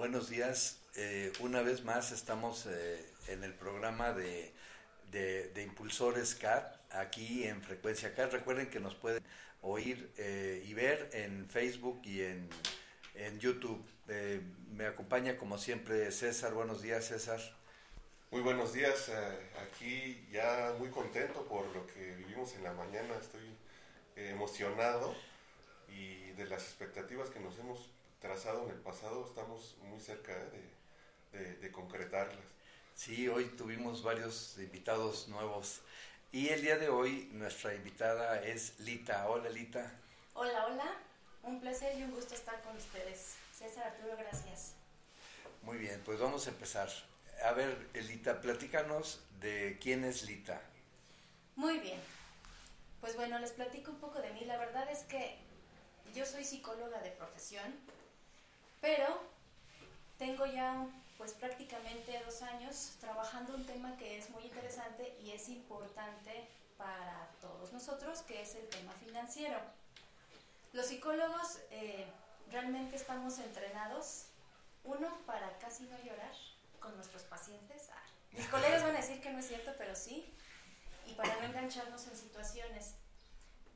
Buenos días. Eh, una vez más estamos eh, en el programa de, de, Impulsores CAT, aquí en Frecuencia CAT. Recuerden que nos pueden oír eh, y ver en Facebook y en, en YouTube. me acompaña como siempre César. Buenos días, César. Muy buenos días. aquí ya muy contento por lo que vivimos en la mañana. Estoy emocionado y de las expectativas que nos hemos trazado en el pasado, estamos muy cerca de, de, concretarlas. Sí, hoy tuvimos varios invitados nuevos y el día de hoy nuestra invitada es Lita. Hola Lita. Hola, hola. Un placer y un gusto estar con ustedes. César Arturo, gracias. Muy bien, pues vamos a empezar. A ver, Lita, platícanos de quién es Lita. Muy bien. Pues bueno, les platico un poco de mí. La verdad es que yo soy psicóloga de profesión, pero tengo ya pues prácticamente dos años trabajando un tema que es muy interesante y es importante para todos nosotros, que es el tema financiero. Los psicólogos eh, realmente estamos entrenados, uno, para casi no llorar con nuestros pacientes. Ah, mis colegas van a decir que no es cierto, pero sí, y para no engancharnos en situaciones.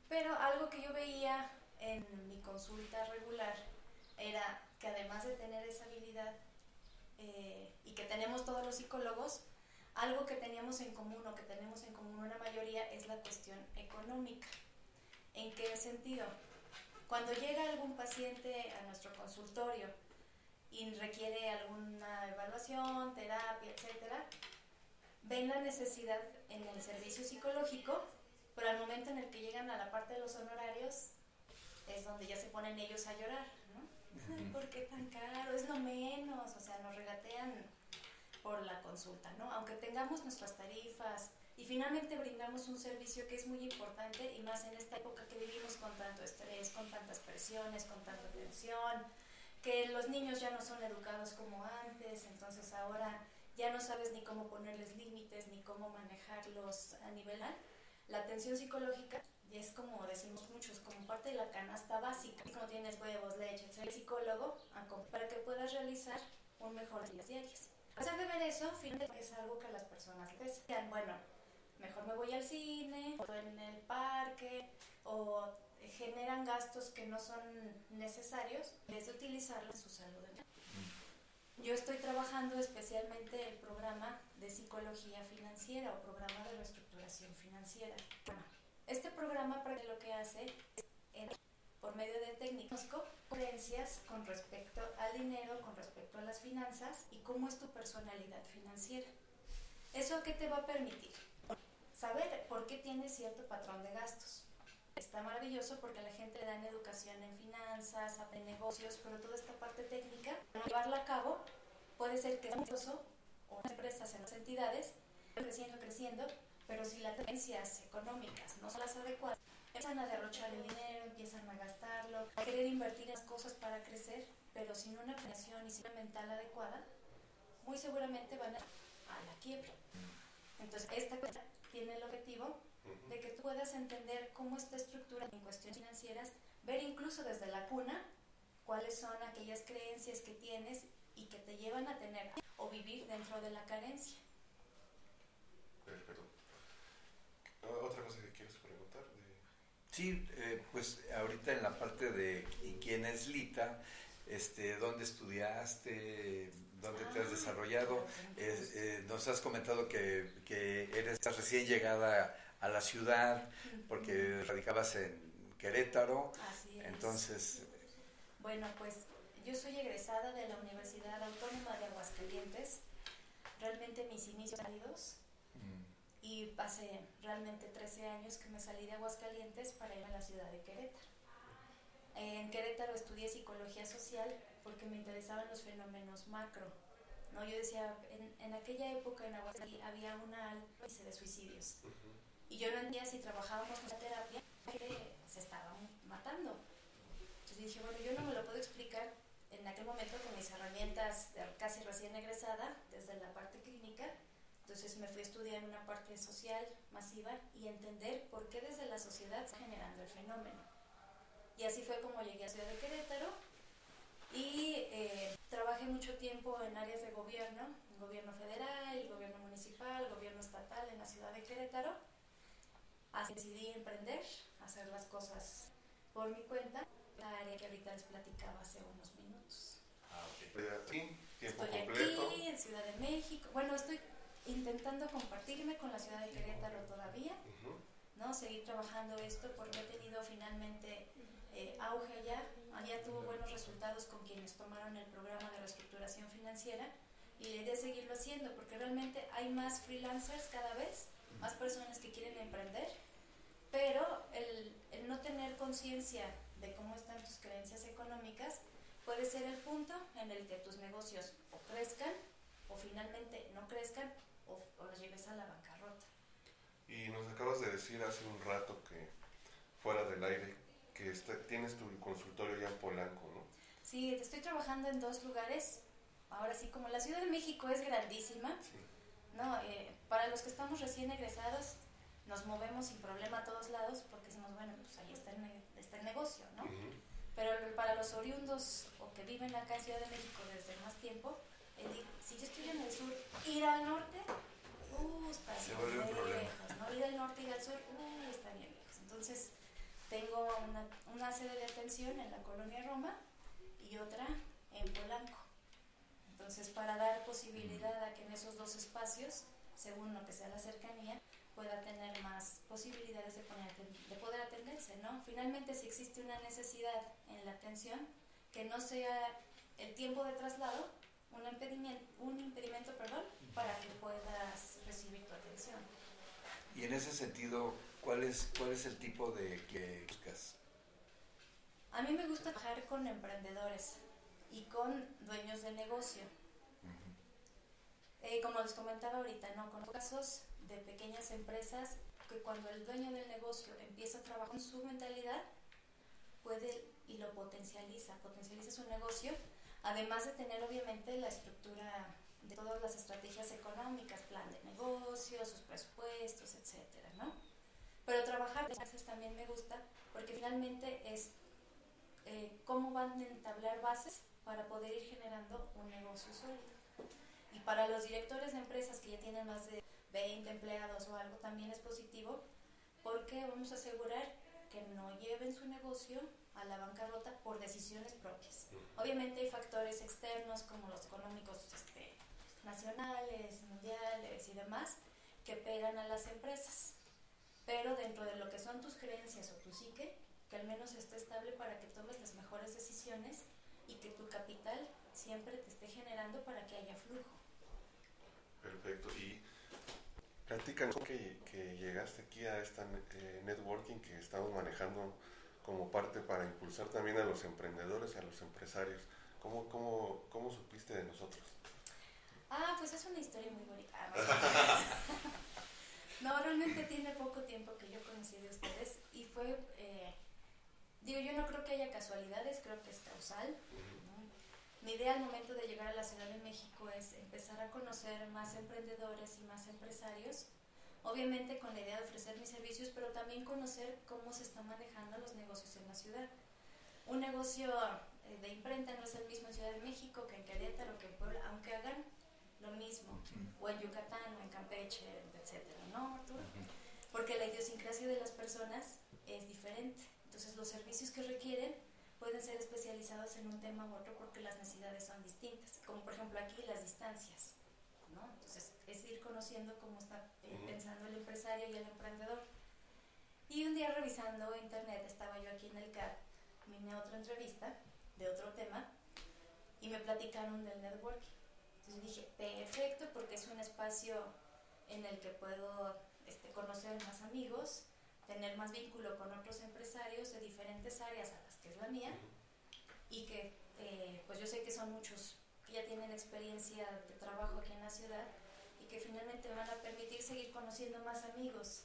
Pero algo que yo veía en mi consulta regular era que además de tener esa habilidad eh, y que tenemos todos los psicólogos, algo que teníamos en común o que tenemos en común una mayoría es la cuestión económica. ¿En qué sentido? Cuando llega algún paciente a nuestro consultorio y requiere alguna evaluación, terapia, etcétera, ven la necesidad en el servicio psicológico, pero al momento en el que llegan a la parte de los honorarios es donde ya se ponen ellos a llorar, ¿Por qué tan caro? Es lo menos, o sea, nos regatean por la consulta, ¿no? Aunque tengamos nuestras tarifas y finalmente brindamos un servicio que es muy importante y más en esta época que vivimos con tanto estrés, con tantas presiones, con tanta tensión, que los niños ya no son educados como antes, entonces ahora ya no sabes ni cómo ponerles límites ni cómo manejarlos a nivel La atención psicológica es como decimos muchos, como parte de la canasta básica. Como tienes huevos, leche, el psicólogo, para que puedas realizar un mejor día diarias. A pesar de ver eso, finalmente es algo que las personas desean. Bueno, mejor me voy al cine, o en el parque, o generan gastos que no son necesarios en vez de utilizarlos en su salud. Yo estoy trabajando especialmente el programa de psicología financiera o programa de reestructuración financiera. Bueno, este programa lo que hace es, por medio de técnicas, creencias con respecto al dinero, con respecto a las finanzas y cómo es tu personalidad financiera. ¿Eso qué te va a permitir? Saber por qué tienes cierto patrón de gastos. Está maravilloso porque la gente le dan educación en finanzas, en negocios, pero toda esta parte técnica, llevarla a cabo, puede ser que sea o empresas en las entidades, creciendo, creciendo, pero si las tendencias económicas no son las adecuadas, empiezan a derrochar el dinero, empiezan a gastarlo, a querer invertir en las cosas para crecer, pero sin una planeación y sin una mental adecuada, muy seguramente van a, a la quiebra. Entonces, esta cosa tiene el objetivo de que tú puedas entender cómo está estructura en cuestiones financieras, ver incluso desde la cuna cuáles son aquellas creencias que tienes y que te llevan a tener o vivir dentro de la carencia. ¿Otra cosa que quieres preguntar? Sí, eh, pues ahorita en la parte de quién es Lita, este, dónde estudiaste, dónde te has ah, desarrollado. Eh, nos has comentado que, que, eres recién llegada a la ciudad porque radicabas en Querétaro. Así es. Entonces. Bueno, pues yo soy egresada de la Universidad Autónoma de Aguascalientes. Realmente mis inicios salidos y hace realmente 13 años que me salí de Aguascalientes para ir a la ciudad de Querétaro. En Querétaro estudié psicología social porque me interesaban los fenómenos macro. ¿no? Yo decía, en, en aquella época en Aguascalientes había una alta de suicidios. Y yo no entendía si trabajábamos en la terapia, que se estaban matando. Entonces dije, bueno, yo no me lo puedo explicar en aquel momento con mis herramientas casi recién egresada, desde la parte clínica, entonces me fui a estudiar una parte social masiva y entender por qué desde la sociedad está generando el fenómeno. Y así fue como llegué a Ciudad de Querétaro y eh, trabajé mucho tiempo en áreas de gobierno, el gobierno federal, el gobierno municipal, el gobierno estatal en la ciudad de Querétaro. Así decidí emprender, hacer las cosas por mi cuenta, la área que ahorita les platicaba hace unos minutos. Ah, Aquí, tiempo estoy completo. aquí en Ciudad de México. Bueno, estoy intentando compartirme con la ciudad de Querétaro todavía. ¿no? Seguir trabajando esto porque he tenido finalmente eh, auge ya. Ya tuvo buenos resultados con quienes tomaron el programa de reestructuración financiera y la idea es seguirlo haciendo porque realmente hay más freelancers cada vez, más personas que quieren emprender, pero el, el no tener conciencia de cómo están tus creencias económicas puede ser el punto en el que tus negocios o crezcan o finalmente no crezcan o, o los lleves a la bancarrota. Y nos acabas de decir hace un rato que fuera del aire que está- tienes tu consultorio ya en Polanco, ¿no? Sí, estoy trabajando en dos lugares. Ahora sí, como la Ciudad de México es grandísima, Sí. ¿no? Eh, para los que estamos recién egresados, nos movemos sin problema a todos lados porque decimos, bueno, pues ahí está el, ne- está el negocio, ¿no? Ujú. Pero para los oriundos o que viven acá en Ciudad de México desde más tiempo, el si yo estoy en el sur, ir al norte, uh, está bien lejos, ¿no? Ir al norte, ir al sur, uh, está bien lejos. Entonces, tengo una, una sede de atención en la colonia Roma y otra en Polanco. Entonces, para dar posibilidad a que en esos dos espacios, según lo que sea la cercanía, pueda tener más posibilidades de, poner, de poder atenderse, ¿no? Finalmente, si existe una necesidad en la atención, que no sea el tiempo de traslado un impedimento, un impedimento perdón, para que puedas recibir tu atención. Y en ese sentido, ¿cuál es, cuál es el tipo de que buscas? A mí me gusta trabajar con emprendedores y con dueños de negocio. Eh, como les comentaba ahorita, ¿no? Con casos de pequeñas empresas que cuando el dueño del negocio empieza a trabajar con su mentalidad, puede y lo potencializa, potencializa su negocio, además de tener obviamente la estructura de todas las estrategias económicas, plan de negocios, sus presupuestos, etcétera, ¿no? Pero trabajar empresas también me gusta porque finalmente es eh, cómo van a entablar bases para poder ir generando un negocio sólido. Y para los directores de empresas que ya tienen más de 20 empleados o algo, también es positivo porque vamos a asegurar que no lleven su negocio a la bancarrota por decisiones propias. Obviamente hay factores externos como los económicos este, nacionales, mundiales y demás que pegan a las empresas. Pero dentro de lo que son tus creencias o tu psique, que al menos esté estable para que tomes las mejores decisiones y que tu capital siempre te esté generando para que haya flujo. Perfecto. Y platícanos que, que llegaste aquí a esta eh, networking que estamos manejando como parte para impulsar también a los emprendedores, a los empresarios. ¿Cómo, cómo, cómo supiste de nosotros? Ah, pues es una historia muy bonita. No, realmente tiene poco tiempo que yo conocí de ustedes y fue, eh, digo, yo no creo que haya casualidades, creo que es causal. ¿no? Mi idea al momento de llegar a la Ciudad de México es empezar a conocer más emprendedores y más empresarios, obviamente con la idea de ofrecer mis servicios, pero también conocer cómo se están manejando los negocios en la ciudad. Un negocio eh, de imprenta no es el mismo en Ciudad de México que en Querétaro, que en Puebla, aunque hagan lo mismo, o en Yucatán, o en Campeche, etcétera, ¿no, Arturo? Porque la idiosincrasia de las personas es diferente. Entonces, los servicios que requieren pueden ser especializados en un tema u otro porque las necesidades son distintas. Como por ejemplo aquí las distancias, ¿no? Entonces, es ir conociendo cómo está eh, pensando el empresario y el emprendedor. Y un día revisando internet, estaba yo aquí en el CAD, vine a otra entrevista de otro tema y me platicaron del networking. Entonces dije, perfecto, porque es un espacio en el que puedo este, conocer más amigos, tener más vínculo con otros empresarios de diferentes áreas a las que es la mía y que eh, pues yo sé que son muchos que ya tienen experiencia de trabajo aquí en la ciudad que finalmente me van a permitir seguir conociendo más amigos,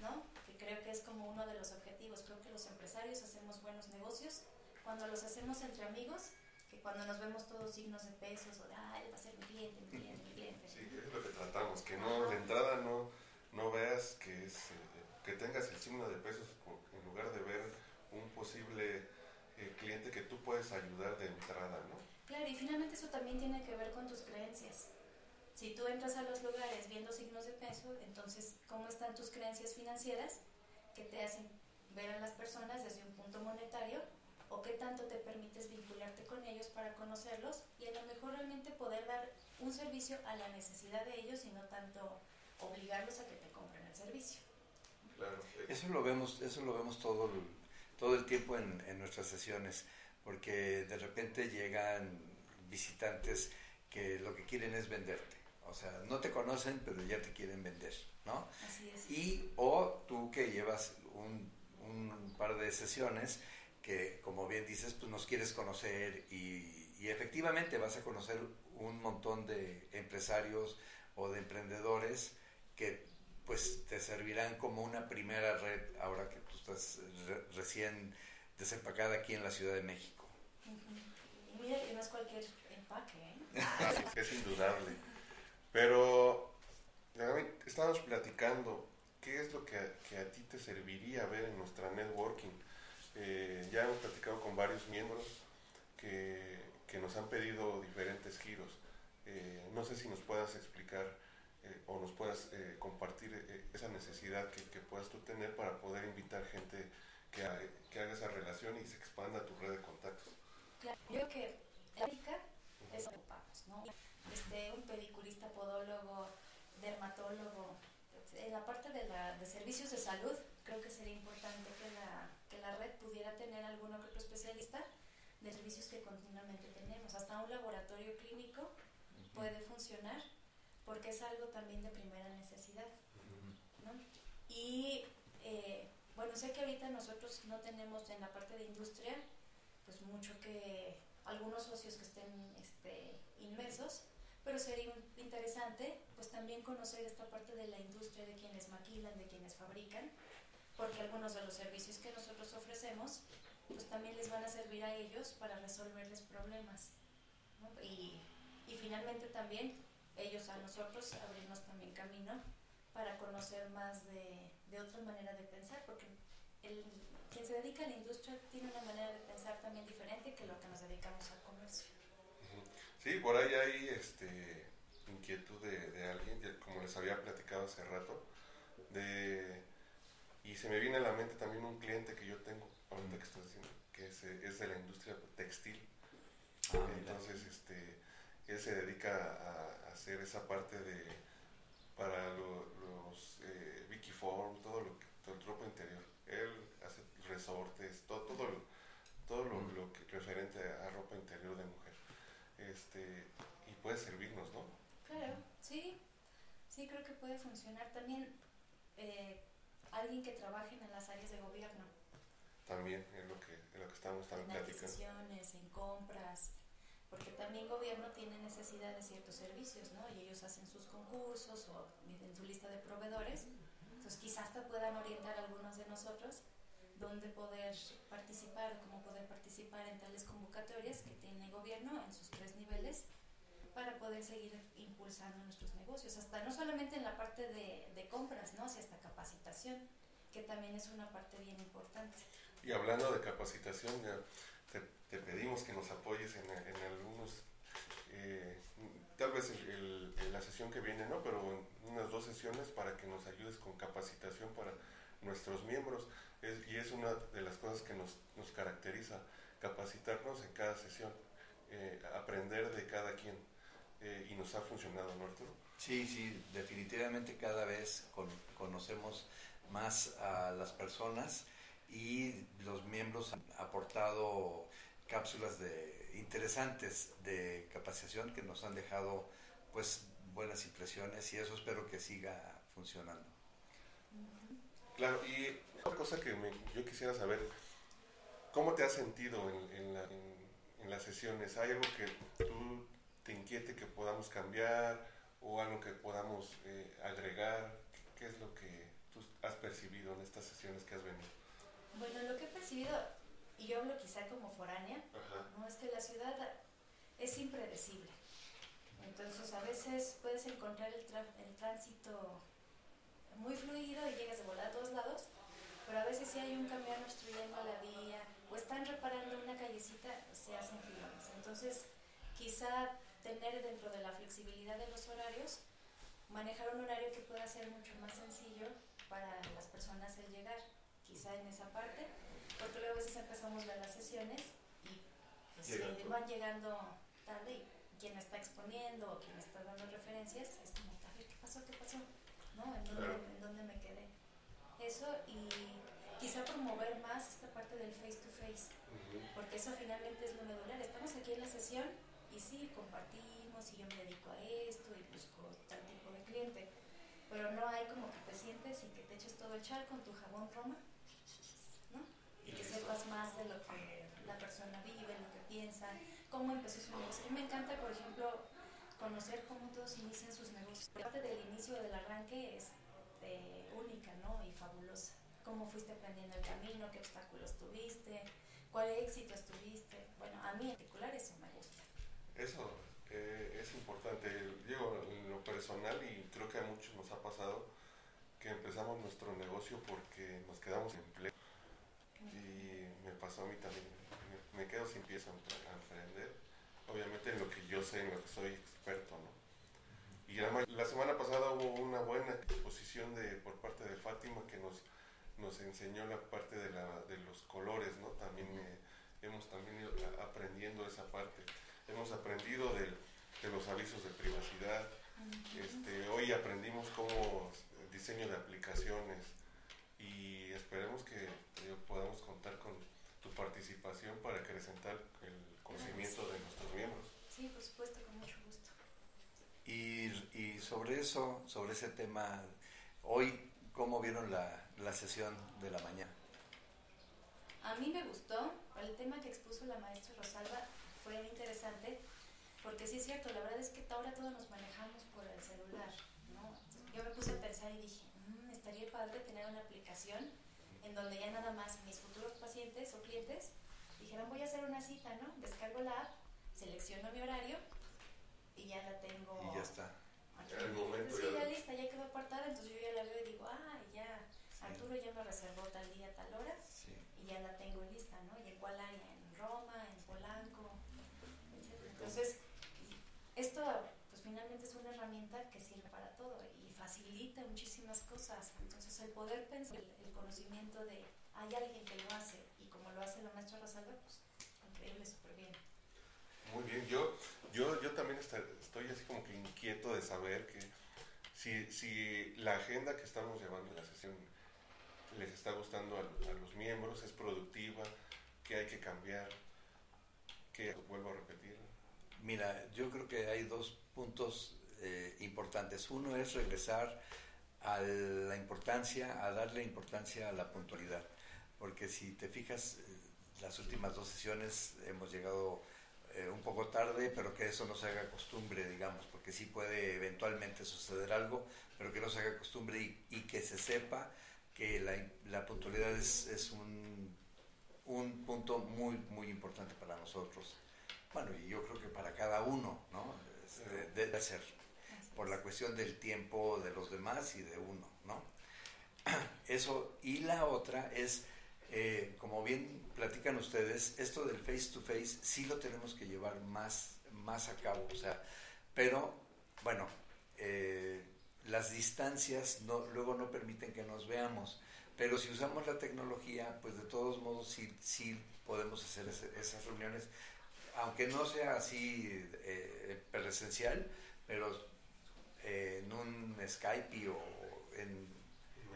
¿no? Que creo que es como uno de los objetivos. Creo que los empresarios hacemos buenos negocios cuando los hacemos entre amigos, que cuando nos vemos todos signos de pesos o de, ah, él va a ser mi cliente, mi cliente, mi cliente. Sí, es lo que tratamos, que no de entrada no, no veas que es eh, que tengas el signo de pesos en lugar de ver un posible eh, cliente que tú puedes ayudar de entrada, ¿no? Claro, y finalmente eso también tiene que ver con tus creencias. Si tú entras a los lugares viendo signos de peso, entonces, ¿cómo están tus creencias financieras que te hacen ver a las personas desde un punto monetario? ¿O qué tanto te permites vincularte con ellos para conocerlos y a lo mejor realmente poder dar un servicio a la necesidad de ellos y no tanto obligarlos a que te compren el servicio? Eso lo vemos, eso lo vemos todo el, todo el tiempo en, en nuestras sesiones, porque de repente llegan visitantes que lo que quieren es venderte. O sea, no te conocen, pero ya te quieren vender, ¿no? Así es. Y o tú que llevas un, un par de sesiones que, como bien dices, pues nos quieres conocer y, y efectivamente vas a conocer un montón de empresarios o de emprendedores que pues te servirán como una primera red ahora que tú estás re- recién desempacada aquí en la Ciudad de México. Ujú. Y mira que no es cualquier empaque, ¿eh? Ah, es indudable. Pero, estábamos platicando, ¿qué es lo que a, que a ti te serviría ver en nuestra networking? Eh, ya hemos platicado con varios miembros que, que nos han pedido diferentes giros. Eh, no sé si nos puedas explicar eh, o nos puedas eh, compartir eh, esa necesidad que, que puedas tú tener para poder invitar gente que, ha- que haga esa relación y se expanda tu red de contactos. Claro, yo creo que en América es ocupamos, ¿no? Este, un pediculista, podólogo, dermatólogo. En la parte de, la, de servicios de salud, creo que sería importante que la, que la red pudiera tener que otro especialista de servicios que continuamente tenemos. Hasta un laboratorio clínico puede funcionar porque es algo también de primera necesidad. ¿no? Y eh, bueno, sé que ahorita nosotros no tenemos en la parte de industria pues mucho que algunos socios que estén este, inmersos, pero sería interesante pues también conocer esta parte de la industria de quienes maquilan, de quienes fabrican, porque algunos de los servicios que nosotros ofrecemos pues también les van a servir a ellos para resolverles problemas. Y, y finalmente también ellos a nosotros abrirnos también camino para conocer más de, de otra manera de pensar, porque el, quien se dedica a la industria tiene una manera de pensar también diferente que lo que nos dedicamos al comercio. Sí, por ahí hay este, inquietud de, de alguien, como les había platicado hace rato, de, y se me viene a la mente también un cliente que yo tengo, ahorita que estás diciendo, que es, es de la industria textil. Ah, mira. Entonces, este, él se dedica a, a hacer esa parte de, para lo- los eh, Vicky Form, todo lo que, todo el ropa interior. Él hace resortes, todo, todo, lo, todo lo, Mm. lo que referente a ropa interior de mujer. Este, y puede servirnos, ¿no? Claro, sí, sí creo que puede funcionar. También eh, alguien que trabaje en las áreas de gobierno, También es lo que, es lo que estamos también en platicando. adquisiciones, en compras, porque también gobierno tiene necesidad de ciertos servicios, ¿no? Y ellos hacen sus concursos o en su lista de proveedores, entonces quizás te puedan orientar algunos de nosotros dónde poder participar o cómo poder participar en tales convocatorias que tiene gobierno en sus tres niveles para poder seguir impulsando nuestros negocios, hasta no solamente en la parte de, de compras, ¿no? Sino hasta capacitación, que también es una parte bien importante. Y hablando de capacitación, ya te, te pedimos que nos apoyes en, en algunos, eh, tal vez el- el- la sesión que viene, ¿no? Pero en unas dos sesiones para que nos ayudes con capacitación para nuestros miembros. Es- y es una de las cosas que nos, nos caracteriza, capacitarnos en cada sesión, eh, aprender de cada quien. Eh, y nos ha funcionado, ¿no, Arturo? Sí, sí, definitivamente cada vez con- conocemos más a las personas y los miembros han aportado cápsulas de interesantes de capacitación que nos han dejado pues buenas impresiones y eso espero que siga funcionando. Claro, y otra cosa que me- yo quisiera saber, ¿cómo te has sentido en, en la- en- en las sesiones? ¿Hay algo que tú te inquiete que podamos cambiar o algo que podamos eh, agregar? ¿Qué es lo que tú has percibido en estas sesiones que has venido? Bueno, lo que he percibido, y yo hablo quizá como foránea, Ajá. ¿no? Es que la ciudad es impredecible. Entonces, a veces puedes encontrar el, el tránsito muy fluido y llegas de volar a todos lados, pero a veces si hay un camión obstruyendo la vía o están reparando una callecita, se hacen filones. Entonces, quizá tener dentro de la flexibilidad de los horarios, manejar un horario que pueda ser mucho más sencillo para las personas el llegar, quizá en esa parte, porque luego a veces empezamos a ver las sesiones y pues, si van llegando tarde y quien está exponiendo o quien está dando referencias es como, a ver, ¿qué pasó? ¿Qué pasó? ¿No? ¿En dónde, ¿en dónde me quedé? Eso y quizá promover más esta parte del face to face, porque eso finalmente es lo medular. Estamos aquí en la sesión y sí, compartimos y yo me dedico a esto y busco tal tipo de cliente, pero no hay como que te sientes y que te eches todo el chal con tu jabón Roma, ¿no? Y que sepas más de lo que la persona vive, lo que piensa, cómo empezó su negocio. A mí me encanta, por ejemplo, conocer cómo todos inician sus negocios. Parte del inicio del arranque es eh, única, ¿no? Y fabulosa. Cómo fuiste aprendiendo el camino, qué obstáculos tuviste, cuál éxito tuviste. Bueno, a mí en particular eso me gusta. Eso eh, es importante. Digo, en lo personal, y creo que a muchos nos ha pasado, que empezamos nuestro negocio porque nos quedamos en empleo. Y me pasó a mí también. Me, quedo sin pies a, emprender. Obviamente en lo que yo sé, en lo que soy experto, ¿no? Y la semana pasada hubo una buena exposición de, por parte de Fátima que nos, nos enseñó la parte de, la, de los colores, ¿no? También eh, hemos también ido aprendiendo esa parte hemos aprendido de, los avisos de privacidad. Este, hoy aprendimos cómo diseño de aplicaciones y esperemos que eh, podamos contar con tu participación para acrecentar el conocimiento de nuestros miembros. Sí, por supuesto. Y, y sobre eso, sobre ese tema, hoy, ¿cómo vieron la, la sesión de la mañana? A mí me gustó el tema que expuso la maestra Rosalba fue interesante, porque sí es cierto, la verdad es que ahora todos nos manejamos por el celular, ¿no? Yo me puse a pensar y dije, mmm, estaría padre tener una aplicación en donde ya nada más mis futuros pacientes o clientes dijeran, voy a hacer una cita, ¿no? Descargo la app, selecciono mi horario y ya la tengo. Y ya está. el momento sí, ya, lista, ya quedó apartada, entonces yo ya la veo y digo, ah, ya, Arturo ya me reservó tal día, tal hora, y ya la tengo lista, ¿no? Y en cuál área, en Roma, en Polanco, entonces, esto pues finalmente es una herramienta que sirve para todo y facilita muchísimas cosas. Entonces, el poder pensar, el, conocimiento de hay alguien que lo hace y como lo hace la maestra Rosalba, pues increíble, súper bien. Muy bien, yo, yo, yo también estoy así como que inquieto de saber que si, si la agenda que estamos llevando en la sesión les está gustando a, a los miembros, es productiva, que hay que cambiar, que vuelvo a repetir, Mira, yo creo que hay dos puntos eh, importantes. Uno es regresar a la importancia, a darle importancia a la puntualidad. Porque si te fijas, eh, las últimas dos sesiones hemos llegado eh, un poco tarde, pero que eso no se haga costumbre, digamos, porque sí puede eventualmente suceder algo, pero que no se haga costumbre y, que se sepa que la, la puntualidad es, es un, un punto muy, muy importante para nosotros. Bueno, y yo creo que para cada uno, ¿no? Debe ser, por la cuestión del tiempo de los demás y de uno, ¿no? Eso, y la otra es, eh, como bien platican ustedes, esto del face to face sí lo tenemos que llevar más, más a cabo, o sea, pero, bueno, eh, las distancias no, luego no permiten que nos veamos, pero si usamos la tecnología, pues de todos modos sí, sí podemos hacer esas reuniones aunque no sea así eh, presencial, pero eh, en un Skype o en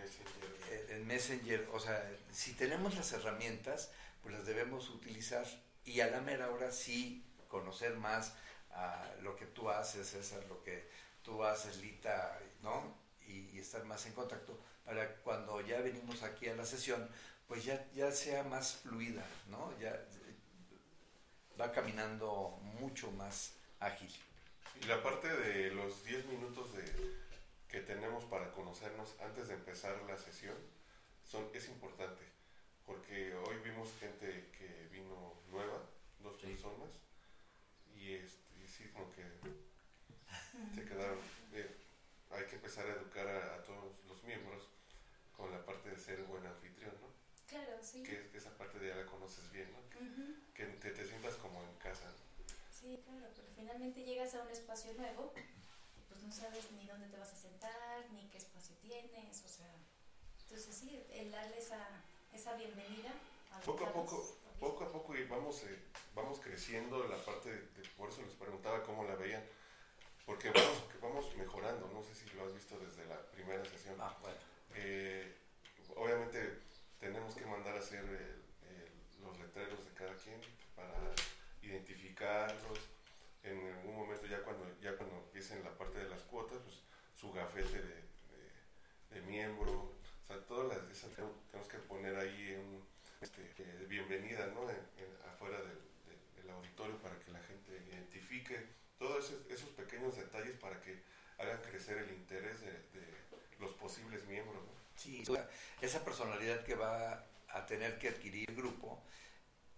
Messenger. en Messenger, o sea, si tenemos las herramientas, pues las debemos utilizar y a la mera hora sí conocer más a lo que tú haces, César, lo que tú haces, Lita, ¿no? Y, y, estar más en contacto para cuando ya venimos aquí a la sesión, pues ya, ya sea más fluida, ¿no? Ya, va caminando mucho más ágil. Y la parte de los 10 minutos de, que tenemos para conocernos antes de empezar la sesión son, es importante, porque hoy vimos gente que vino nueva, dos personas, y, este, y sí, como que se quedaron. Eh, hay que empezar a educar a, todos los miembros con la parte de ser buen anfitrión, ¿no? Claro, sí. Que, esa parte de ya la conoces bien, ¿no? Que te, te, sientas como en casa. Sí, Sí, claro, pero finalmente llegas a un espacio nuevo, pues no sabes ni dónde te vas a sentar, ni qué espacio tienes, o sea, entonces sí, el darle esa, esa bienvenida. A poco a poco, poco a poco y vamos, eh, vamos creciendo la parte, de, por eso les preguntaba cómo la veían, porque vamos, vamos mejorando, no sé si lo has visto desde la primera sesión. Ah, bueno. Eh, obviamente tenemos que mandar a hacer los letreros de cada quien para identificarlos. En algún momento ya cuando ya cuando empiecen la parte de las cuotas, pues su gafete de, miembro, o sea, todas las esas tenemos que poner ahí un, este, bienvenida ¿no? afuera del auditorio para que la gente identifique todos esos, pequeños detalles para que hagan crecer el interés de, los posibles miembros. Sí, esa personalidad que va a tener que adquirir el grupo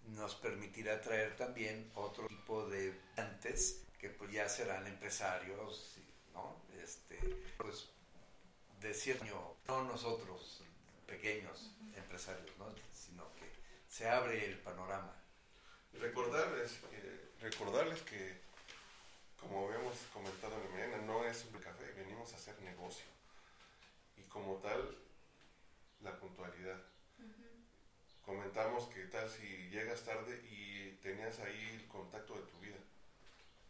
nos permitirá traer también otro tipo de antes que pues ya serán empresarios, ¿no? Este, pues decir no nosotros pequeños empresarios, ¿no? sino que se abre el panorama. Recordarles, recordarles que, como habíamos comentado en la mañana, no es un café, venimos a hacer negocio. Y como tal, la puntualidad. Comentamos que tal si llegas tarde y tenías ahí el contacto de tu vida.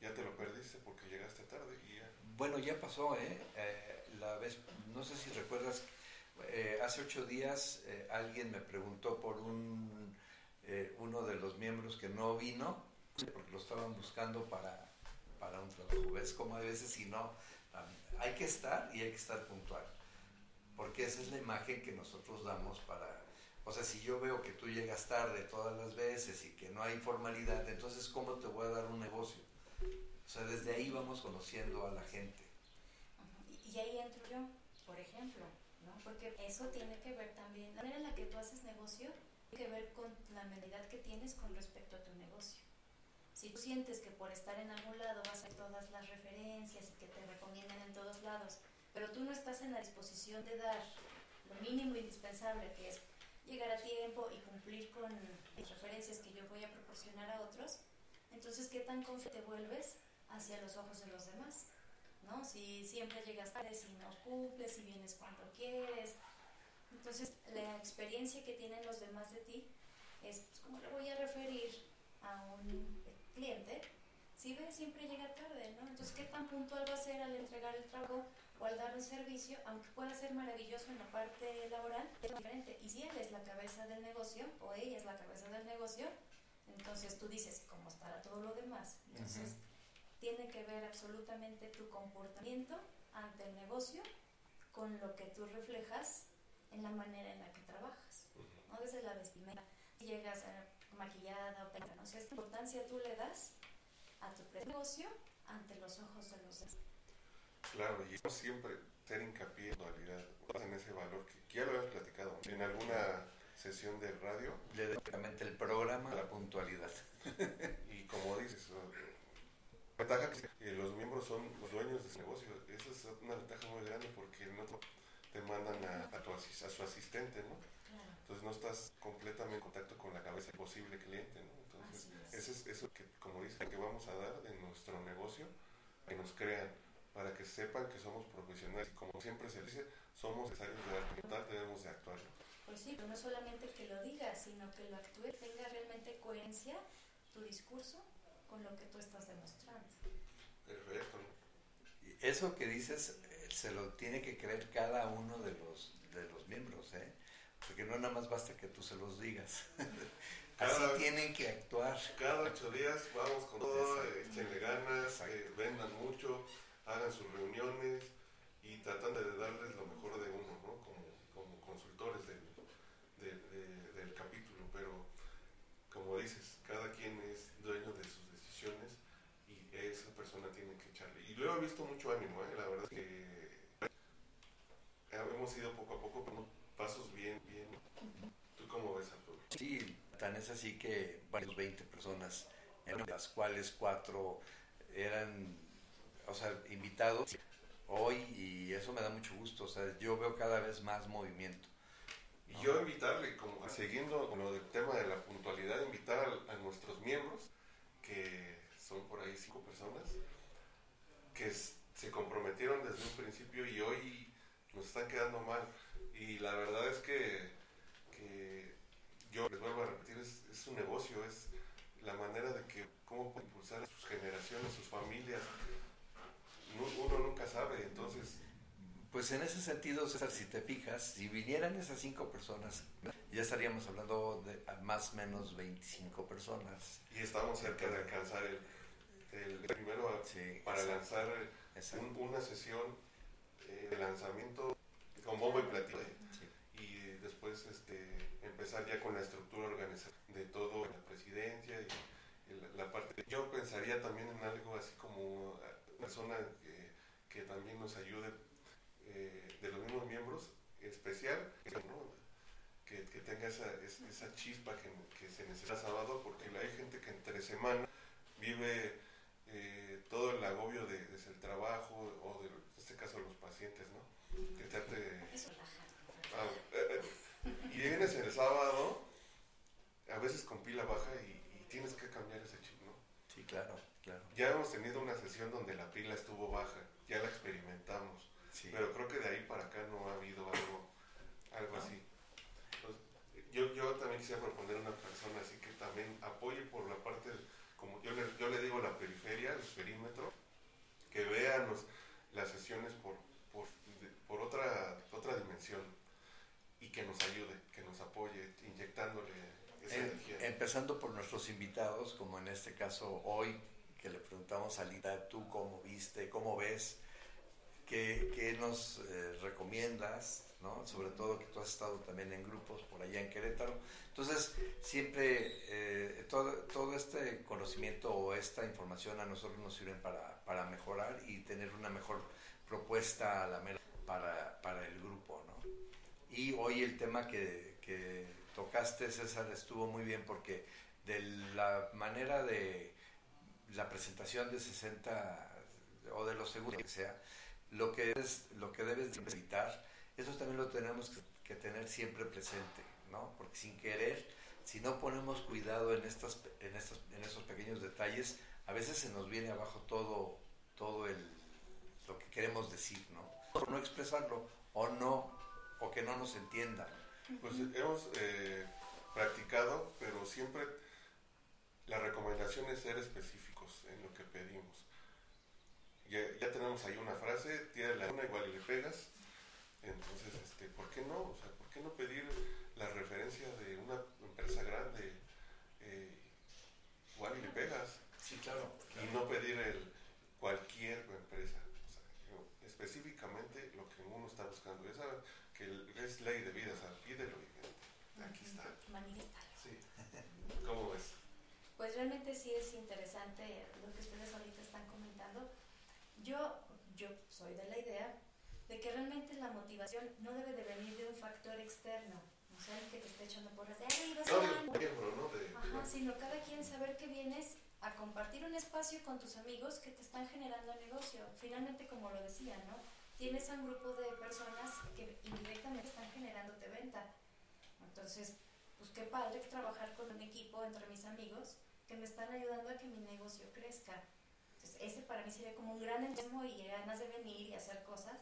Ya te lo perdiste porque llegaste tarde y ya. Bueno, ya pasó, ¿eh? eh la vez, no sé si recuerdas, eh, hace ocho días eh, alguien me preguntó por un uno de los miembros que no vino, porque lo estaban buscando para, para un trabajo. ¿Ves cómo a veces si no, hay que estar y hay que estar puntual? Porque esa es la imagen que nosotros damos para o sea, si yo veo que tú llegas tarde todas las veces y que no hay formalidad, entonces ¿cómo te voy a dar un negocio? O sea, desde ahí vamos conociendo a la gente. Y ahí entro yo, por ejemplo, ¿no? Porque eso tiene que ver también, la manera en la que tú haces negocio, tiene que ver con la mentalidad que tienes con respecto a tu negocio. Si tú sientes que por estar en algún lado vas a todas las referencias y que te recomiendan en todos lados, pero tú no estás en la disposición de dar lo mínimo indispensable, que es llegar a tiempo y cumplir con las referencias que yo voy a proporcionar a otros, entonces, ¿qué tan confiante te vuelves hacia los ojos de los demás? ¿No? Si siempre llegas tarde, si no cumples, si vienes cuando quieres. Entonces, la experiencia que tienen los demás de ti es, pues, ¿cómo le voy a referir a un cliente si ve siempre llega tarde, ¿no? Entonces, ¿qué tan puntual va a ser al entregar el trabajo o al dar un servicio, aunque pueda ser maravilloso en la parte laboral, es diferente. Y si él es la cabeza del negocio o ella es la cabeza del negocio, entonces tú dices, ¿cómo estará todo lo demás? Entonces, tiene que ver absolutamente tu comportamiento ante el negocio con lo que tú reflejas en la manera en la que trabajas, ¿no? Desde la vestimenta, si llegas maquillada o peinada, ¿no? O importancia tú le das a tu negocio ante los ojos de los demás. Claro, y siempre ser hincapié en dualidad, en ese valor que, ya lo habías platicado en alguna sesión de radio. Directamente el programa, la puntualidad. y como dices, ventaja que los miembros son los dueños de su negocio, esa es una ventaja muy grande porque no te mandan a, a, tu, a su asistente, ¿no? Entonces no estás completamente en contacto con la cabeza del posible cliente, ¿no? Entonces, eso es eso que, como dices, que vamos a dar de nuestro negocio, que nos crean para que sepan que somos profesionales y como siempre se dice, somos necesarios de dar debemos de actuar. Pues sí, pero no solamente que lo digas, sino que lo actúe, tenga realmente coherencia tu discurso con lo que tú estás demostrando. Eso que dices eh, se lo tiene que creer cada uno de los, de los miembros, ¿eh? porque no nada más basta que tú se los digas. Así tienen que actuar. Cada ocho días vamos con todo, échenle ganas, eh, vendan mucho, hagan sus reuniones y tratan de darles lo mejor de uno, ¿no? Como, como consultores del, del capítulo, pero como dices, cada quien es dueño de sus decisiones y esa persona tiene que echarle. Y luego he visto mucho ánimo, ¿eh? la verdad es que hemos ido poco a poco, pero pasos bien, bien. ¿Tú cómo ves, Arturo? Sí, tan es así que varios 20 personas, en las cuales cuatro eran o sea, invitados hoy y eso me da mucho gusto. O sea, yo veo cada vez más movimiento. Y yo invitarle, como siguiendo con lo del tema de la puntualidad, invitar a, nuestros miembros que son por ahí cinco personas que se comprometieron desde un principio y hoy nos están quedando mal. Y la verdad es que, yo les vuelvo a repetir, es, es un negocio, es la manera de que cómo puede impulsar a sus generaciones, sus familias. Uno nunca sabe, entonces pues en ese sentido, César, si te fijas, si vinieran esas cinco personas, ya estaríamos hablando de más o menos 25 personas. Y estamos cerca de alcanzar el, el primero para lanzar una sesión eh, de lanzamiento con bombo y platillo. Y después este, empezar ya con la estructura organizativa de todo, la presidencia y la, parte. Yo pensaría también en algo así como una persona que, que también nos ayude eh, de los mismos miembros especial, que, que, tenga esa, esa chispa que, que, se necesita sábado, porque hay gente que entre semana vive eh, todo el agobio de, desde el trabajo o de, en este caso los pacientes, ¿no? Que trate, ah, eh, y vienes el sábado, a veces con pila baja y, tienes que cambiar ese chip, ¿no? Sí, claro, claro. Ya hemos tenido una sesión donde la pila estuvo baja, ya la experimentamos pero creo que de ahí para acá no ha habido algo, algo así. yo, yo también quisiera proponer una persona así que también apoye por la parte, como yo le, yo le digo, la periferia, el perímetro, que vea las sesiones por, por, por otra, otra dimensión y que nos ayude, que nos apoye, inyectándole esa energía. Empezando por nuestros invitados, como en este caso hoy, que le preguntamos a Lita, ¿tú cómo viste, cómo ves ¿Qué, nos eh, recomiendas? ¿no? Sobre todo que tú has estado también en grupos por allá en Querétaro. Entonces, siempre eh, todo, todo este conocimiento o esta información a nosotros nos sirve para, para mejorar y tener una mejor propuesta a la mera para, para el grupo. ¿no? Y hoy el tema que, que tocaste, César, estuvo muy bien porque de la manera de la presentación de 60 o de los segundos que sea, lo que, es, lo que debes evitar, eso también lo tenemos que, tener siempre presente, ¿no? Porque sin querer, si no ponemos cuidado en, estas, en, estos, en esos pequeños detalles, a veces se nos viene abajo todo, todo el, lo que queremos decir, ¿no? O no expresarlo, o no, o que no nos entiendan. Pues hemos eh, practicado, pero siempre la recomendación es ser específicos en lo que pedimos ya, ya tenemos ahí una frase, tira la una igual y le pegas. Entonces, este, ¿por qué no? O sea, ¿por qué no pedir la referencia de una empresa grande eh, igual y le pegas? Sí, claro, Y no pedir el cualquier empresa. O sea, específicamente lo que uno está buscando. Ya saben que es ley de vida, o sea, pídelo y aquí está. Sí. ¿Cómo ves? Pues realmente sí es interesante lo que ustedes ahorita están comentando yo, yo soy de la idea de que realmente la motivación no debe de venir de un factor externo, no sea, que te esté echando porras de Ajá, sino cada quien saber que vienes a compartir un espacio con tus amigos que te están generando negocio. Finalmente, como lo decía, ¿no? Tienes a un grupo de personas que indirectamente están generándote venta. Entonces, pues qué padre trabajar con un equipo entre mis amigos que me están ayudando a que mi negocio crezca ese para mí sería como un gran entusiasmo y ganas de venir y hacer cosas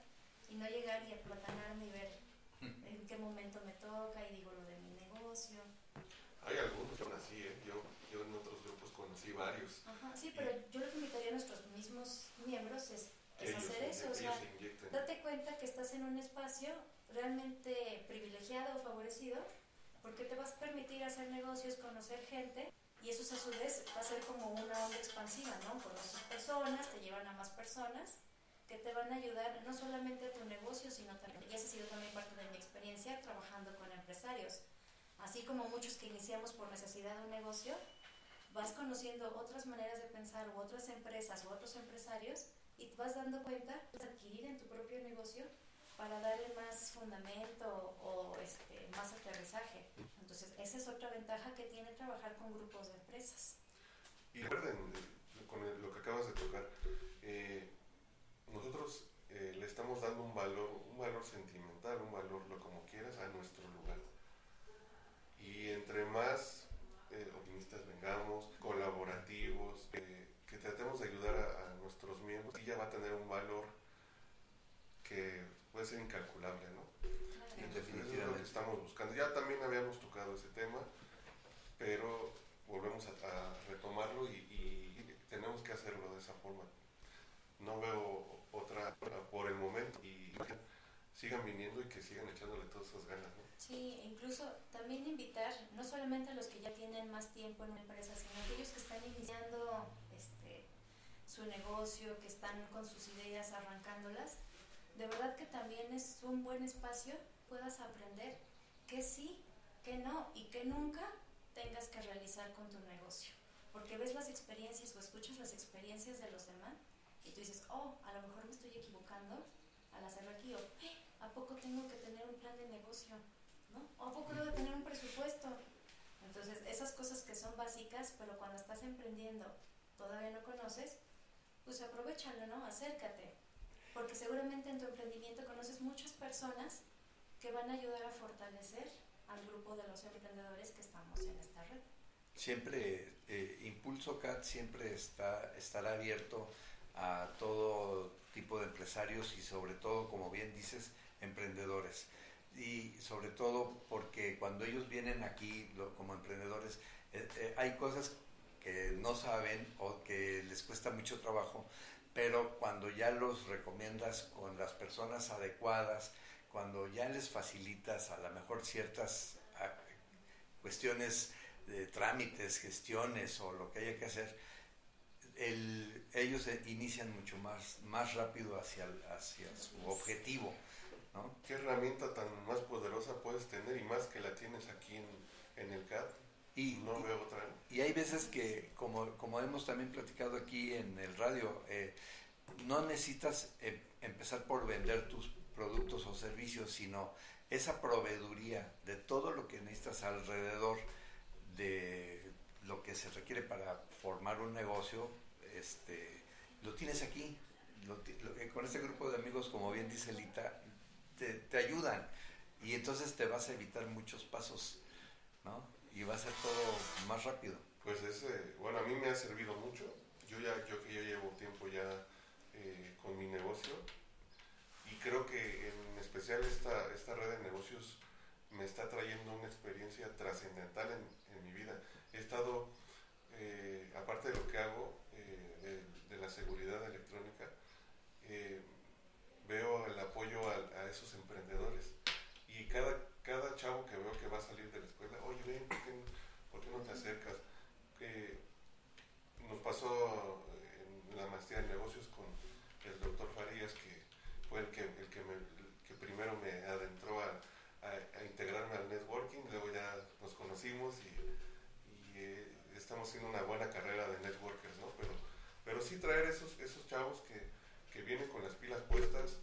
y no llegar y aplatanarme y ver en qué momento me toca y digo lo de mi negocio. Hay algunos que son así, ¿eh? yo, yo en otros grupos conocí varios. Ajá, sí, pero yo lo que invitaría a nuestros mismos miembros es, hacer eso, o sea, date cuenta que estás en un espacio realmente privilegiado o favorecido porque te vas a permitir hacer negocios, conocer gente y eso a su vez va a ser como una onda expansiva, ¿no? Conoces personas, te llevan a más personas que te van a ayudar no solamente a tu negocio, sino también, y esa ha sido también parte de mi experiencia trabajando con empresarios. Así como muchos que iniciamos por necesidad de un negocio, vas conociendo otras maneras de pensar u otras empresas u otros empresarios y vas dando cuenta de adquirir en tu propio negocio para darle más fundamento o este, más aterrizaje. Entonces, esa es otra ventaja que tiene trabajar con grupos de empresas. Y recuerden, eh, con lo que acabas de tocar, eh, nosotros eh, le estamos dando un valor, un valor sentimental, un valor, lo como quieras, a nuestro lugar. Y entre más optimistas vengamos, colaborativos, que tener un valor que puede ser incalculable, ¿no? Eso es lo que definitivamente. estamos buscando. Ya también habíamos tocado ese tema, pero volvemos a, a retomarlo y, y tenemos que hacerlo de esa forma. No veo otra por el momento y sigan viniendo y que sigan echándole todas esas ganas, ¿no? Sí, incluso también invitar no solamente a los que ya tienen más tiempo en una empresa, sino a aquellos que están iniciando este, su negocio, que están con sus ideas arrancándolas. De verdad que también es un buen espacio, puedas aprender que sí, que no y que nunca tengas que realizar con tu negocio. Porque ves las experiencias o escuchas las experiencias de los demás y tú dices, oh, a lo mejor me estoy equivocando al hacerlo aquí, o "Eh, ¿a poco tengo que tener un plan de negocio? ¿no? ¿O a poco debo tener un presupuesto? Entonces, esas cosas que son básicas, pero cuando estás emprendiendo todavía no conoces, pues aprovechalo, ¿no? Acércate. Porque seguramente en tu emprendimiento conoces muchas personas que van a ayudar a fortalecer al grupo de los emprendedores que estamos en esta red. Siempre, eh, Impulso CAT siempre está, estará abierto a todo tipo de empresarios y sobre todo, como bien dices, emprendedores. Y sobre todo porque cuando ellos vienen aquí lo- como emprendedores, eh, eh, hay cosas que no saben o que les cuesta mucho trabajo, pero cuando ya los recomiendas con las personas adecuadas, cuando ya les facilitas a lo mejor ciertas ah, cuestiones de trámites, gestiones o lo que haya que hacer, el- ellos inician mucho más, más rápido hacia, hacia su objetivo. ¿no? ¿Qué herramienta tan más poderosa puedes tener y más que la tienes aquí en, en el CAD? Y, No veo otra. ¿no? y hay veces que, como, como hemos también platicado aquí en el radio, eh, no necesitas em- empezar por vender tus productos o servicios, sino esa proveeduría de todo lo que necesitas alrededor de lo que se requiere para formar un negocio, este, lo tienes aquí. Lo ti- lo- eh, con este grupo de amigos, como bien dice Lita, te, te ayudan y entonces te vas a evitar muchos pasos, ¿no? Y va a ser todo más rápido. Pues es, eh, bueno, a mí me ha servido mucho. Yo ya, yo que yo llevo tiempo ya eh, con mi negocio y creo que en especial esta, esta red de negocios me está trayendo una experiencia trascendental en, en mi vida. He estado, eh, aparte de lo que hago, eh, de, de la seguridad electrónica, eh, veo el apoyo a, a esos emprendedores. Y cada, cada chavo que veo que va a salir de la escuela, oye, ven, ¿por qué, no te acercas? Nos pasó en la maestría en negocios con el doctor Farías, que fue el que, el que, primero me adentró a, a- integrarme al networking, luego ya nos conocimos y, y, eh, estamos haciendo una buena carrera de networkers, ¿no? Pero, pero sí traer esos, esos chavos que, que vienen con las pilas puestas,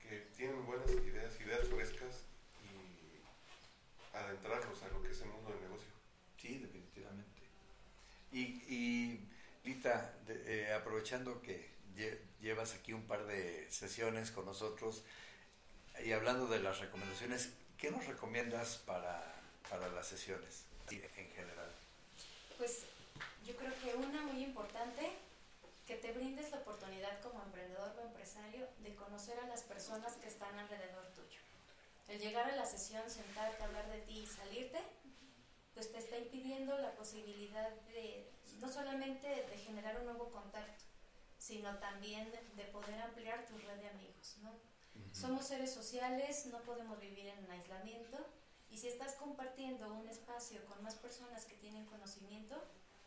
que tienen buenas ideas, ideas frescas y adentrarlos a lo que es el mundo del negocio. Sí, definitivamente. Y, y Lita, de- eh, aprovechando que lle- llevas aquí un par de sesiones con nosotros y hablando de las recomendaciones, ¿qué nos recomiendas para, para las sesiones en general? Pues yo creo que una muy importante, que te brindes la oportunidad como emprendedor o empresario de conocer a las personas que están alrededor tuyo. El llegar a la sesión, sentarte, hablar de ti y salirte, pues te está impidiendo la posibilidad de, no solamente de generar un nuevo contacto, sino también de poder ampliar tu red de amigos, ¿no? Somos seres sociales, no podemos vivir en aislamiento y si estás compartiendo un espacio con más personas que tienen conocimiento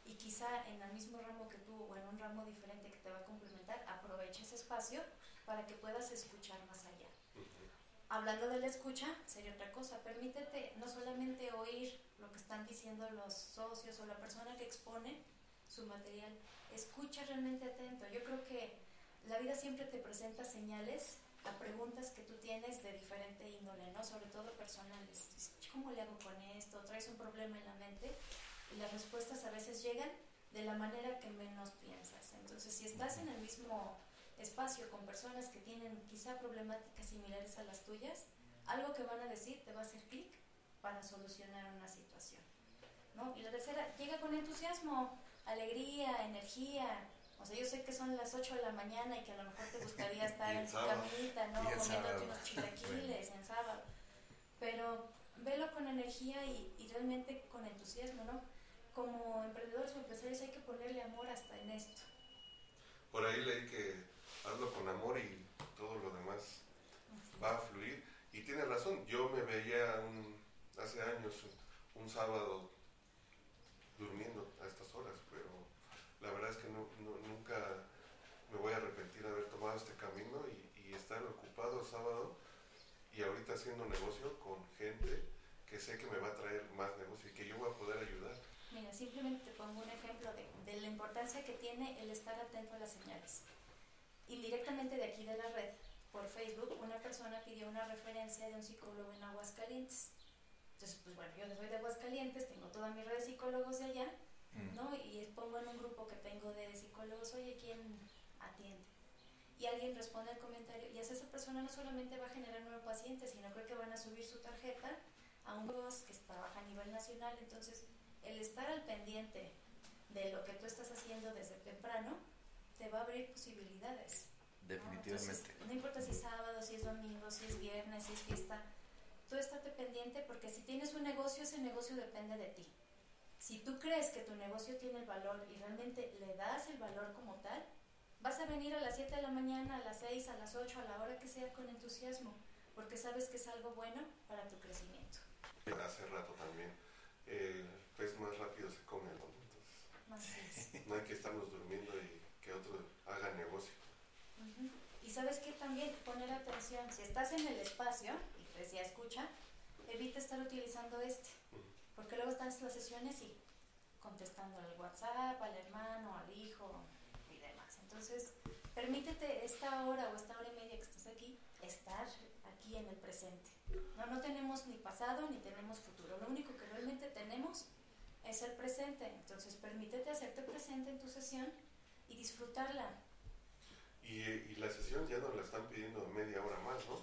y quizá en el mismo ramo que tú o en un ramo diferente que te va a complementar, aprovecha ese espacio para que puedas escuchar más allá. Hablando de la escucha, sería otra cosa. Permítete no solamente oír lo que están diciendo los socios o la persona que expone su material, escucha realmente atento. Yo creo que la vida siempre te presenta señales a preguntas que tú tienes de diferente índole, ¿no? Sobre todo personales. ¿Cómo le hago con esto? Traes un problema en la mente y las respuestas a veces llegan de la manera que menos piensas. Entonces, si estás en el mismo espacio con personas que tienen quizá problemáticas similares a las tuyas, algo que van a decir te va a hacer clic para solucionar una situación. ¿no? Y la tercera, llega con entusiasmo, alegría, energía, O sea, yo sé que son las 8 de la mañana y que a lo mejor te gustaría estar en tu caminita, ¿no? Comiéndote unos chilaquiles en sábado. Pero velo con energía y, y realmente con entusiasmo, ¿no? Como emprendedores o empresarios hay que ponerle amor hasta en esto. Por ahí leí que hazlo con amor y todo lo demás va a fluir. Y tiene razón, yo me veía un- hace años un sábado durmiendo a estas horas, la verdad es que no- no- nunca me voy a arrepentir de haber tomado este camino y, y estar ocupado sábado y ahorita haciendo negocio con gente que sé que me va a traer más negocio y que yo voy a poder ayudar. Mira, simplemente te pongo un ejemplo de, de la importancia que tiene el estar atento a las señales. Indirectamente de aquí de la red, por Facebook, una persona pidió una referencia de un psicólogo en Aguascalientes. Entonces, pues bueno, yo soy de Aguascalientes, tengo toda mi red de psicólogos de allá. ¿No? Y pongo en un grupo que tengo de psicólogos, oye, ¿quién atiende? Y alguien responde al comentario, y así esa persona no solamente va a generar nuevos pacientes, sino creo que van a subir su tarjeta a un boss que trabaja a nivel nacional. Entonces, el estar al pendiente de lo que tú estás haciendo desde temprano te va a abrir posibilidades. ¿no? Definitivamente. Entonces, no importa si es sábado, si es domingo, si es viernes, si es fiesta, tú estate pendiente porque si tienes un negocio, ese negocio depende de ti. Si tú crees que tu negocio tiene el valor y realmente le das el valor como tal, vas a venir a las 7 de la mañana, a las 6, a las 8, a la hora que sea con entusiasmo, porque sabes que es algo bueno para tu crecimiento. Hace rato también, eh, pues más rápido se come, ¿no? Entonces, Así es. no hay que estarnos durmiendo y que otro haga negocio. Y sabes que también poner atención, si estás en el espacio y pues ya escucha, evita estar utilizando este, porque luego están las sesiones y contestando al WhatsApp, al hermano, al hijo y demás. Entonces, permítete esta hora o esta hora y media que estás aquí, estar aquí en el presente. No, no tenemos ni pasado ni tenemos futuro, lo único que realmente tenemos es el presente. Entonces, permítete hacerte presente en tu sesión y disfrutarla. Y, y la sesión ya nos la están pidiendo media hora más, ¿no?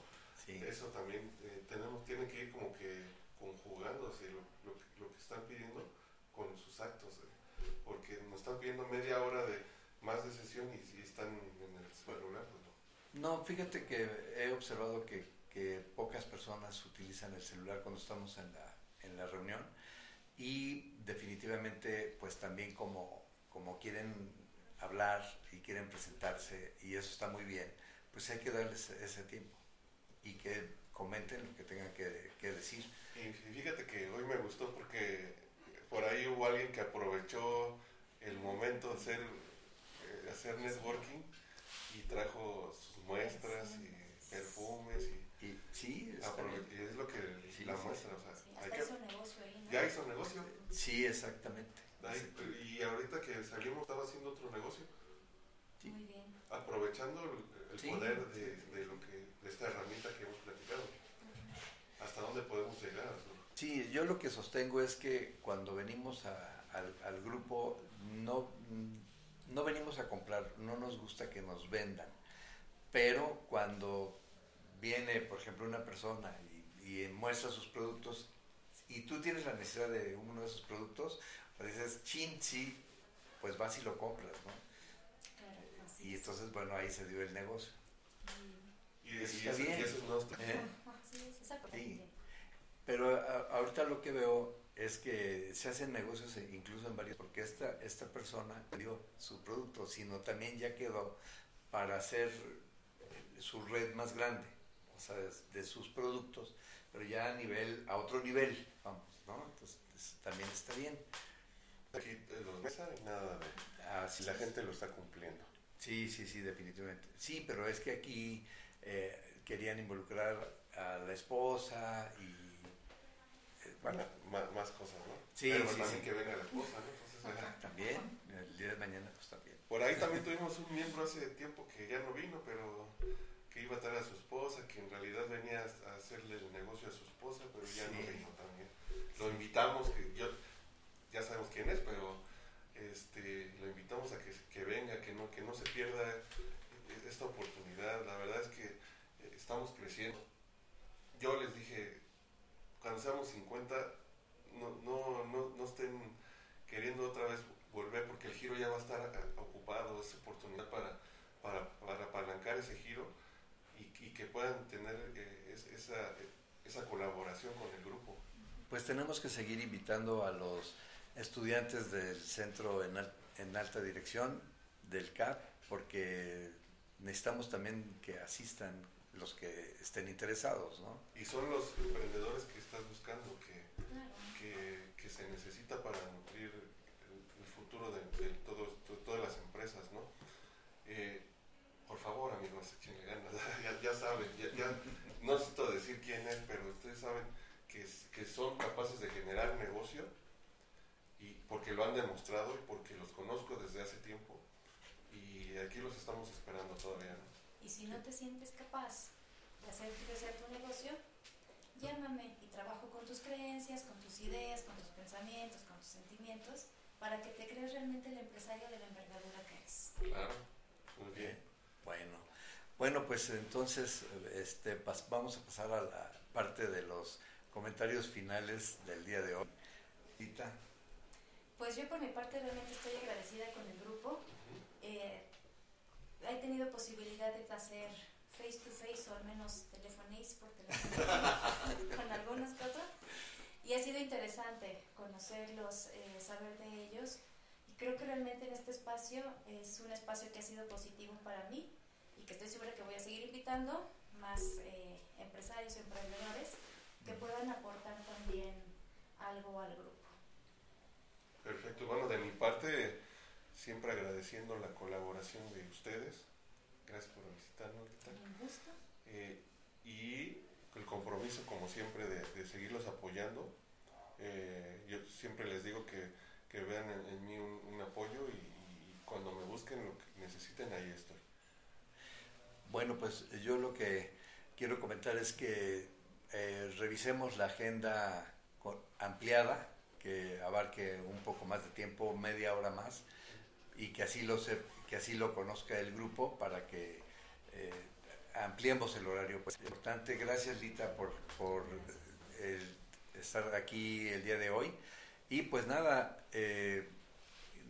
Sí. Eso también eh, tenemos, tiene que ir como que conjugándose lo, lo que- están pidiendo con sus actos, porque nos están pidiendo media hora de más de sesión y si están en el celular, pues no. Fíjate que he observado que, que pocas personas utilizan el celular cuando estamos en la, en la reunión y definitivamente pues también como, como quieren hablar y quieren presentarse y eso está muy bien, pues hay que darles ese tiempo y que comenten lo que tengan que decir. Y fíjate que hoy me gustó porque por ahí hubo alguien que aprovechó el momento de hacer, eh, hacer networking y trajo sus muestras y perfumes y, Y sí, y es lo que Sí, la sí. muestra, o sea, Sí, hay hasta que, hizo negocio ahí, ¿no? ya hizo negocio. Sí, exactamente. Ahí- y ahorita que salimos estaba haciendo otro negocio, Sí. Muy bien. aprovechando el, el Sí. poder de, de lo que, de esta herramienta que hemos platicado. ¿Hasta dónde podemos llegar? Sí, yo lo que sostengo es que cuando venimos a- al, al grupo no, no venimos a comprar, no nos gusta que nos vendan, pero cuando viene, por ejemplo, una persona y, y muestra sus productos y tú tienes la necesidad de uno de esos productos, pues dices, chin, sí, pues vas y lo compras, ¿no? Claro, así Y es. entonces, bueno, ahí se dio el negocio. Y, y, eso, ¿eh? Sí. Pero a- ahorita lo que veo es que se hacen negocios e- incluso en varios, porque esta, esta persona dio su producto, sino también ya quedó para hacer eh, su red más grande, o sea, de, de sus productos, pero ya a nivel, a otro nivel, vamos, ¿no? Entonces es- también está bien. Aquí eh, los mesa y nada de... Así la es. gente lo está cumpliendo. Sí, sí, sí, definitivamente. Sí, pero es que aquí eh, querían involucrar a la esposa y, eh, bueno, más, cosas, ¿no? Sí, Pero sí, también sí. que venga la esposa, ¿no? Entonces, también, el día de mañana pues también. Por ahí también tuvimos un miembro hace tiempo que ya no vino, pero que iba a traer a su esposa, que en realidad venía a hacerle el negocio a su esposa, pero ya no vino también. Lo invitamos, que yo ya sabemos quién es, pero este, lo invitamos a que, que venga, que no, que no se pierda esta oportunidad. La verdad es que eh, estamos creciendo. Yo les dije, cuando seamos 50, no, no, no, no estén queriendo otra vez volver, porque el giro ya va a estar eh, ocupado, es oportunidad para, para, para apalancar ese giro y, que puedan tener eh, es- esa, esa colaboración con el grupo. Pues tenemos que seguir invitando a los estudiantes del centro en, en alta dirección del CAP porque necesitamos también que asistan los que estén interesados, ¿no? Y son los emprendedores que estás buscando, que, que, se necesita para nutrir el, futuro de, todas las empresas, ¿no? Eh, por favor, amigos, échenle ganas, ya, ya saben, ya, no necesito decir quién es, pero ustedes saben que, que son capaces de generar negocio y porque lo han demostrado y porque los conozco desde hace tiempo y aquí los estamos esperando todavía, ¿no? Y si no te sientes capaz de hacer crecer tu negocio, llámame y trabajo con tus creencias, con tus ideas, con tus pensamientos, con tus sentimientos, para que te crees realmente el empresario de la envergadura que eres. Claro, muy bien. Bueno, bueno, pues entonces este, vamos a pasar a la parte de los comentarios finales del día de hoy. Tita, Pues yo por mi parte realmente estoy agradecida con el grupo. Eh, he tenido posibilidad de hacer face to face o al menos telefonéis por teléfono con algunos que otros. Y ha sido interesante conocerlos, eh, saber de ellos. Y creo que realmente en este espacio es un espacio que ha sido positivo para mí y que estoy segura que voy a seguir invitando más eh, empresarios, emprendedores que puedan aportar también algo al grupo. Perfecto, bueno, de mi parte, siempre agradeciendo la colaboración de ustedes. Gracias por visitarnos. Un gusto. Eh, y el compromiso, como siempre, de, de seguirlos apoyando. Eh, yo siempre les digo que, que vean en, en mí un, un apoyo y, y cuando me busquen lo que necesiten, ahí estoy. bueno, pues yo lo que quiero comentar es que eh, revisemos la agenda con- ampliada, que abarque un poco más de tiempo, media hora más, y que así lo, se- que así lo conozca el grupo para que eh, ampliemos el horario. Pues, importante, gracias Lita por, por el estar aquí el día de hoy. Y pues nada, eh,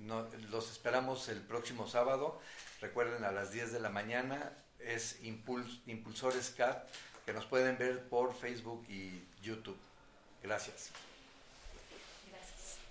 no- los esperamos el próximo sábado. Recuerden a las 10 de la mañana es Impuls, Impulsores CAT, que nos pueden ver por Facebook y YouTube. Gracias.